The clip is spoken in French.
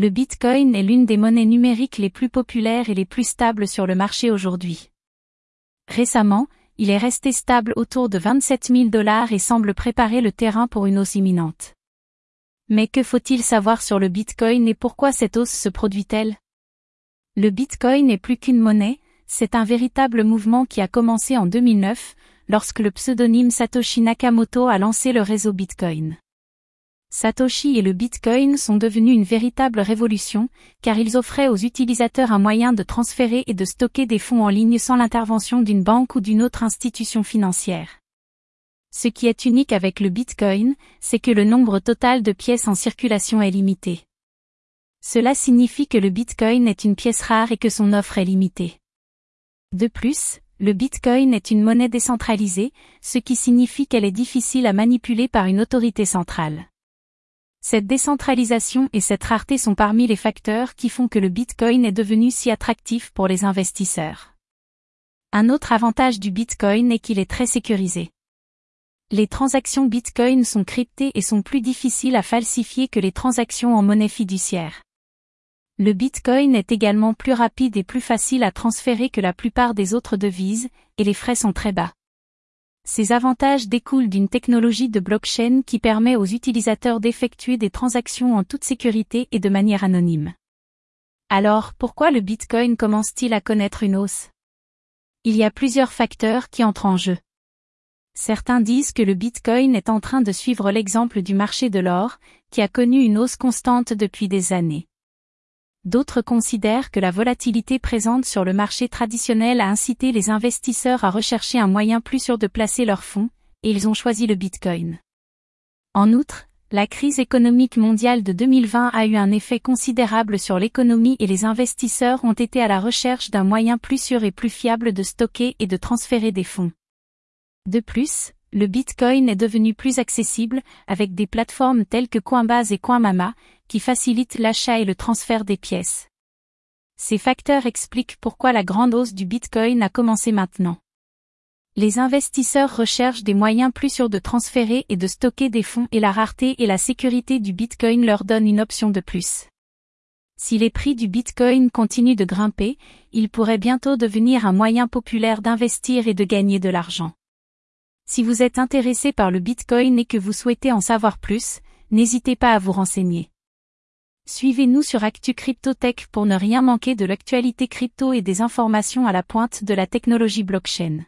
Le Bitcoin est l'une des monnaies numériques les plus populaires et les plus stables sur le marché aujourd'hui. Récemment, il est resté stable autour de 27 000 dollars et semble préparer le terrain pour une hausse imminente. Mais que faut-il savoir sur le Bitcoin et pourquoi cette hausse se produit-elle? Le Bitcoin n'est plus qu'une monnaie, c'est un véritable mouvement qui a commencé en 2009, lorsque le pseudonyme Satoshi Nakamoto a lancé le réseau Bitcoin. Satoshi et le Bitcoin sont devenus une véritable révolution, car ils offraient aux utilisateurs un moyen de transférer et de stocker des fonds en ligne sans l'intervention d'une banque ou d'une autre institution financière. Ce qui est unique avec le Bitcoin, c'est que le nombre total de pièces en circulation est limité. Cela signifie que le Bitcoin est une pièce rare et que son offre est limitée. De plus, le Bitcoin est une monnaie décentralisée, ce qui signifie qu'elle est difficile à manipuler par une autorité centrale. Cette décentralisation et cette rareté sont parmi les facteurs qui font que le Bitcoin est devenu si attractif pour les investisseurs. Un autre avantage du Bitcoin est qu'il est très sécurisé. Les transactions Bitcoin sont cryptées et sont plus difficiles à falsifier que les transactions en monnaie fiduciaire. Le Bitcoin est également plus rapide et plus facile à transférer que la plupart des autres devises, et les frais sont très bas. Ces avantages découlent d'une technologie de blockchain qui permet aux utilisateurs d'effectuer des transactions en toute sécurité et de manière anonyme. Alors, pourquoi le Bitcoin commence-t-il à connaître une hausse? Il y a plusieurs facteurs qui entrent en jeu. Certains disent que le Bitcoin est en train de suivre l'exemple du marché de l'or, qui a connu une hausse constante depuis des années. D'autres considèrent que la volatilité présente sur le marché traditionnel a incité les investisseurs à rechercher un moyen plus sûr de placer leurs fonds, et ils ont choisi le Bitcoin. En outre, la crise économique mondiale de 2020 a eu un effet considérable sur l'économie et les investisseurs ont été à la recherche d'un moyen plus sûr et plus fiable de stocker et de transférer des fonds. De plus, le Bitcoin est devenu plus accessible, avec des plateformes telles que Coinbase et Coinmama, qui facilitent l'achat et le transfert des pièces. Ces facteurs expliquent pourquoi la grande hausse du Bitcoin a commencé maintenant. Les investisseurs recherchent des moyens plus sûrs de transférer et de stocker des fonds et la rareté et la sécurité du Bitcoin leur donnent une option de plus. Si les prix du Bitcoin continuent de grimper, il pourrait bientôt devenir un moyen populaire d'investir et de gagner de l'argent. Si vous êtes intéressé par le Bitcoin et que vous souhaitez en savoir plus, n'hésitez pas à vous renseigner. Suivez-nous sur Actu Cryptotech pour ne rien manquer de l'actualité crypto et des informations à la pointe de la technologie blockchain.